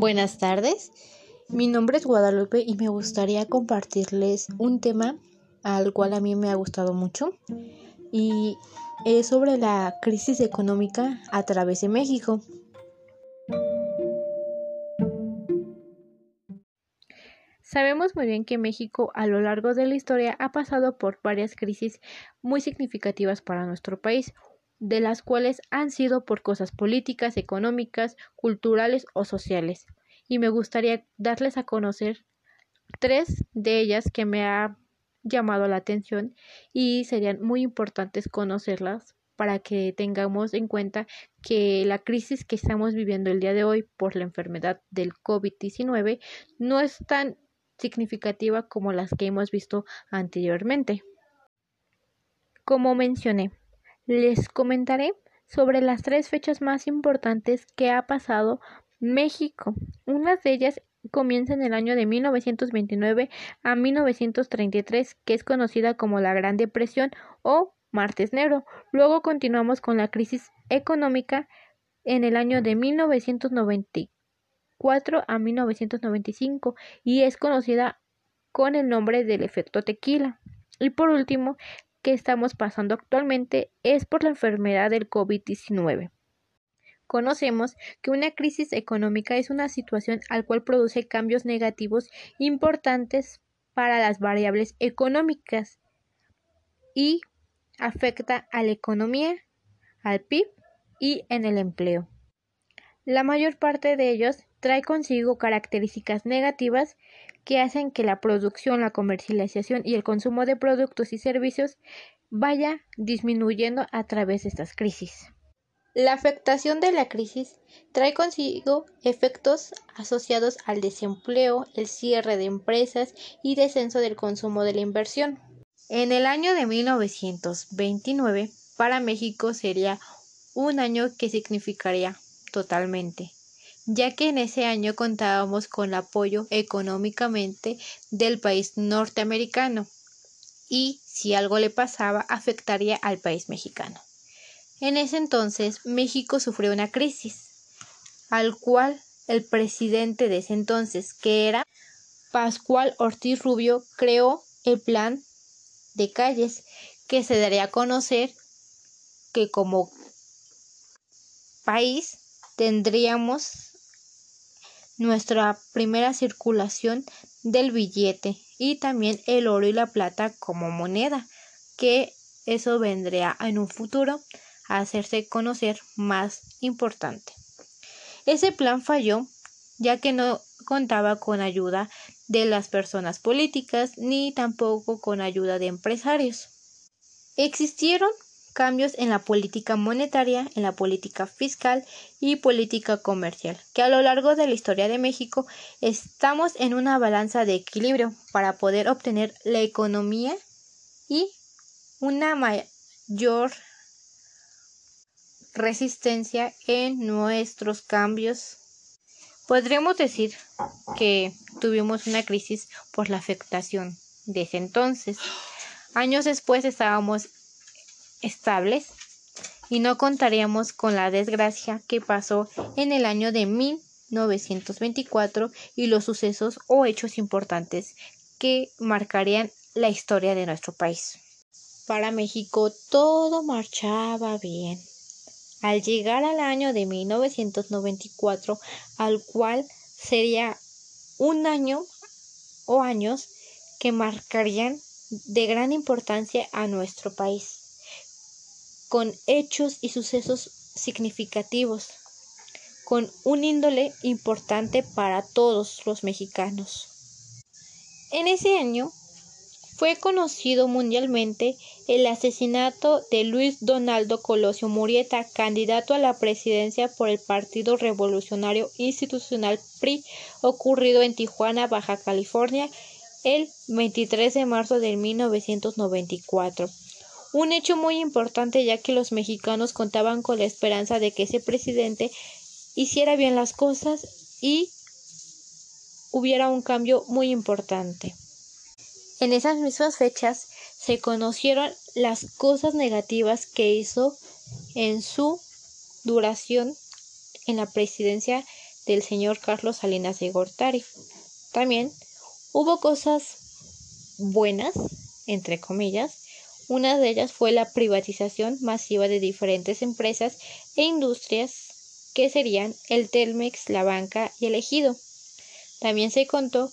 Buenas tardes, mi nombre es Guadalupe y me gustaría compartirles un tema al cual a mí me ha gustado mucho y es sobre la crisis económica a través de México. Sabemos muy bien que México a lo largo de la historia ha pasado por varias crisis muy significativas para nuestro país, de las cuales han sido por cosas políticas, económicas, culturales o sociales. Y me gustaría darles a conocer tres de ellas que me ha llamado la atención y serían muy importantes conocerlas para que tengamos en cuenta que la crisis que estamos viviendo el día de hoy por la enfermedad del COVID-19 no es tan significativa como las que hemos visto anteriormente. Como mencioné, les comentaré sobre las tres fechas más importantes que ha pasado México. Una de ellas comienza en el año de 1929 a 1933, que es conocida como la Gran Depresión o Martes Negro. Luego continuamos con la crisis económica en el año de 1994 a 1995 y es conocida con el nombre del efecto tequila. Y por último, que estamos pasando actualmente es por la enfermedad del COVID-19. Conocemos que una crisis económica es una situación al cual produce cambios negativos importantes para las variables económicas y afecta a la economía, al PIB y en el empleo. La mayor parte de ellos trae consigo características negativas que hacen que la producción, la comercialización y el consumo de productos y servicios vaya disminuyendo a través de estas crisis. La afectación de la crisis trae consigo efectos asociados al desempleo, el cierre de empresas y descenso del consumo de la inversión. En el año de 1929, para México sería un año que significaría totalmente ya que en ese año contábamos con el apoyo económicamente del país norteamericano y si algo le pasaba afectaría al país mexicano. En ese entonces México sufrió una crisis, al cual el presidente de ese entonces, que era Pascual Ortiz Rubio, creó el plan de calles que se daría a conocer que como país tendríamos nuestra primera circulación del billete y también el oro y la plata como moneda, que eso vendría en un futuro a hacerse conocer más importante. Ese plan falló ya que no contaba con ayuda de las personas políticas ni tampoco con ayuda de empresarios. Existieron cambios en la política monetaria, en la política fiscal y política comercial, que a lo largo de la historia de México estamos en una balanza de equilibrio para poder obtener la economía y una mayor resistencia en nuestros cambios. Podríamos decir que tuvimos una crisis por la afectación de ese entonces. Años después estábamos estables y no contaríamos con la desgracia que pasó en el año de 1924 y los sucesos o hechos importantes que marcarían la historia de nuestro país. Para México todo marchaba bien. Al llegar al año de 1994, al cual sería un año o años que marcarían de gran importancia a nuestro país con hechos y sucesos significativos, con un índole importante para todos los mexicanos. En ese año fue conocido mundialmente el asesinato de Luis Donaldo Colosio Murieta, candidato a la presidencia por el Partido Revolucionario Institucional PRI, ocurrido en Tijuana, Baja California, el 23 de marzo de 1994 un hecho muy importante ya que los mexicanos contaban con la esperanza de que ese presidente hiciera bien las cosas y hubiera un cambio muy importante. En esas mismas fechas se conocieron las cosas negativas que hizo en su duración en la presidencia del señor Carlos Salinas de Gortari. También hubo cosas buenas, entre comillas. Una de ellas fue la privatización masiva de diferentes empresas e industrias que serían el Telmex, la banca y el ejido. También se contó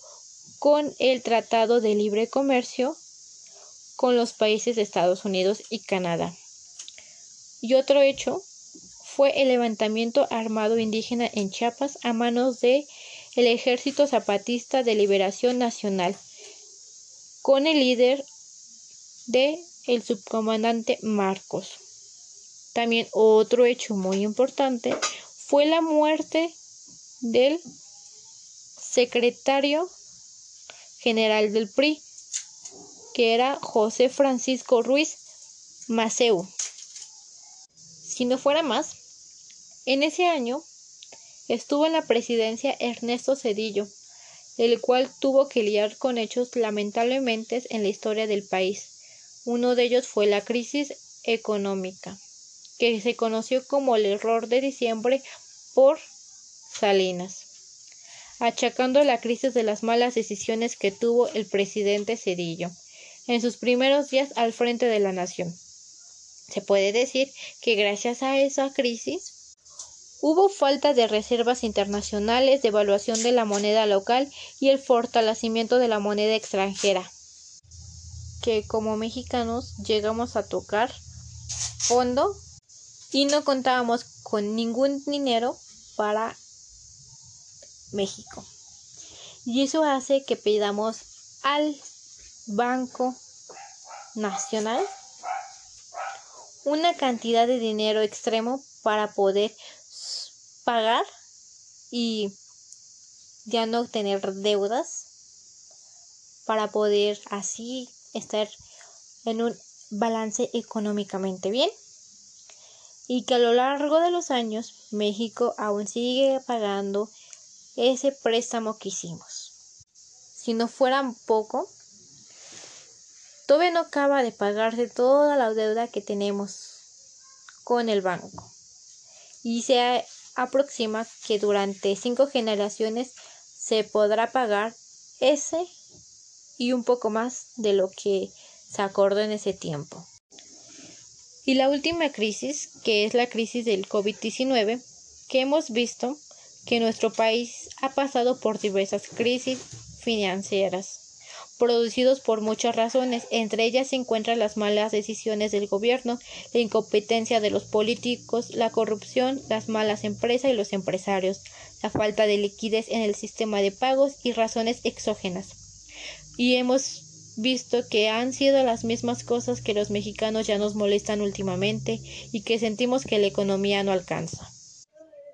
con el Tratado de Libre Comercio con los países de Estados Unidos y Canadá. Y otro hecho fue el levantamiento armado indígena en Chiapas a manos de el Ejército Zapatista de Liberación Nacional, con el líder de el subcomandante Marcos. También otro hecho muy importante fue la muerte del secretario general del PRI, que era José Francisco Ruiz Maceu. Si no fuera más, en ese año estuvo en la presidencia Ernesto Cedillo, el cual tuvo que lidiar con hechos lamentablemente en la historia del país. Uno de ellos fue la crisis económica, que se conoció como el error de diciembre por Salinas, achacando la crisis de las malas decisiones que tuvo el presidente Cedillo en sus primeros días al frente de la nación. Se puede decir que gracias a esa crisis hubo falta de reservas internacionales, devaluación de la moneda local y el fortalecimiento de la moneda extranjera, que como mexicanos llegamos a tocar fondo y no contábamos con ningún dinero para México. Y eso hace que pidamos al Banco Nacional una cantidad de dinero extremo para poder pagar y ya no tener deudas para poder así estar en un balance económicamente bien y que a lo largo de los años México aún sigue pagando ese préstamo que hicimos. Si no fuera poco, Todavía no acaba de pagarse toda la deuda que tenemos con el banco. Y se aproxima que durante cinco generaciones se podrá pagar ese y un poco más de lo que se acordó en ese tiempo. Y la última crisis, que es la crisis del COVID-19, que hemos visto que nuestro país ha pasado por diversas crisis financieras producidos por muchas razones. Entre ellas se encuentran las malas decisiones del gobierno, la incompetencia de los políticos, la corrupción, las malas empresas y los empresarios, la falta de liquidez en el sistema de pagos y razones exógenas. Y hemos visto que han sido las mismas cosas que los mexicanos ya nos molestan últimamente y que sentimos que la economía no alcanza.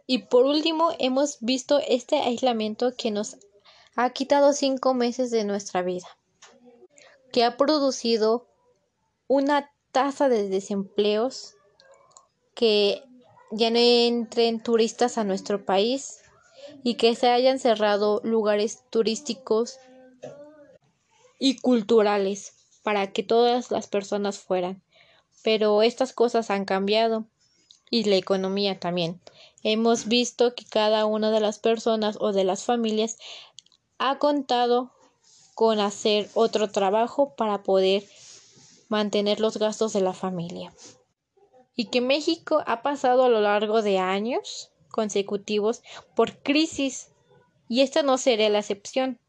Y por último, hemos visto este aislamiento que nos ha quitado cinco meses de nuestra vida, que ha producido una tasa de desempleos, que ya no entren turistas a nuestro país y que se hayan cerrado lugares turísticos y culturales para que todas las personas fueran. Pero estas cosas han cambiado y la economía también. Hemos visto que cada una de las personas o de las familias ha contado con hacer otro trabajo para poder mantener los gastos de la familia. Y que México ha pasado a lo largo de años consecutivos por crisis y esta no sería la excepción,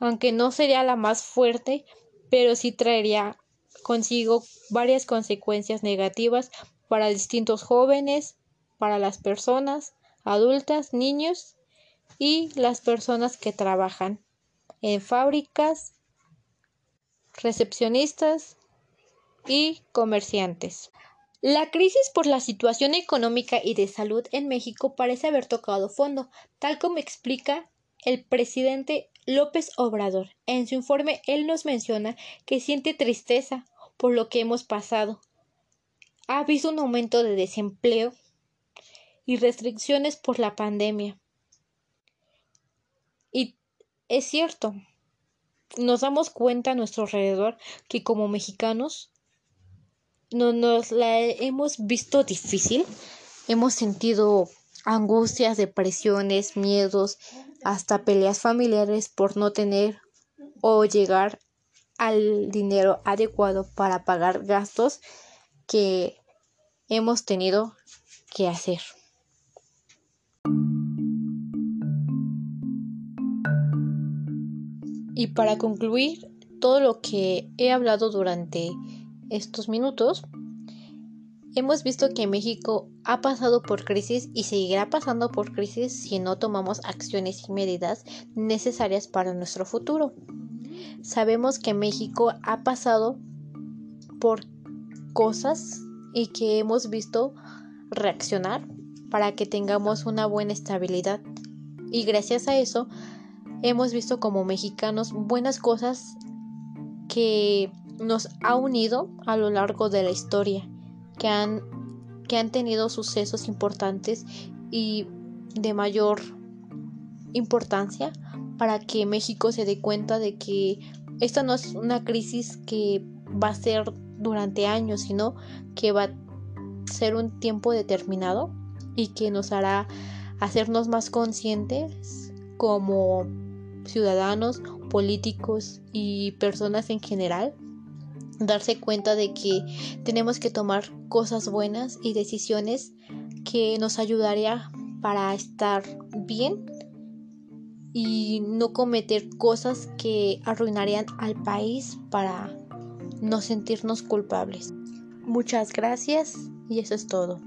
aunque no sería la más fuerte, pero sí traería consigo varias consecuencias negativas para distintos jóvenes, para las personas adultas, niños y las personas que trabajan en fábricas, recepcionistas y comerciantes. La crisis por la situación económica y de salud en México parece haber tocado fondo, tal como explica el presidente López Obrador. En su informe, él nos menciona que siente tristeza por lo que hemos pasado. Ha habido un aumento de desempleo y restricciones por la pandemia. Y es cierto, nos damos cuenta a nuestro alrededor que como mexicanos no nos la hemos visto difícil, hemos sentido angustias, depresiones, miedos, hasta peleas familiares por no tener o llegar al dinero adecuado para pagar gastos que hemos tenido que hacer. Y para concluir todo lo que he hablado durante estos minutos, hemos visto que México ha pasado por crisis y seguirá pasando por crisis si no tomamos acciones y medidas necesarias para nuestro futuro. Sabemos que México ha pasado por cosas y que hemos visto reaccionar para que tengamos una buena estabilidad. Y gracias a eso hemos visto como mexicanos buenas cosas que nos ha unido a lo largo de la historia, que han, que han tenido sucesos importantes y de mayor importancia para que México se dé cuenta de que esta no es una crisis que va a ser durante años, sino que va a ser un tiempo determinado y que nos hará hacernos más conscientes como ciudadanos, políticos y personas en general, darse cuenta de que tenemos que tomar cosas buenas y decisiones que nos ayudaría para estar bien y no cometer cosas que arruinarían al país para no sentirnos culpables. Muchas gracias y eso es todo.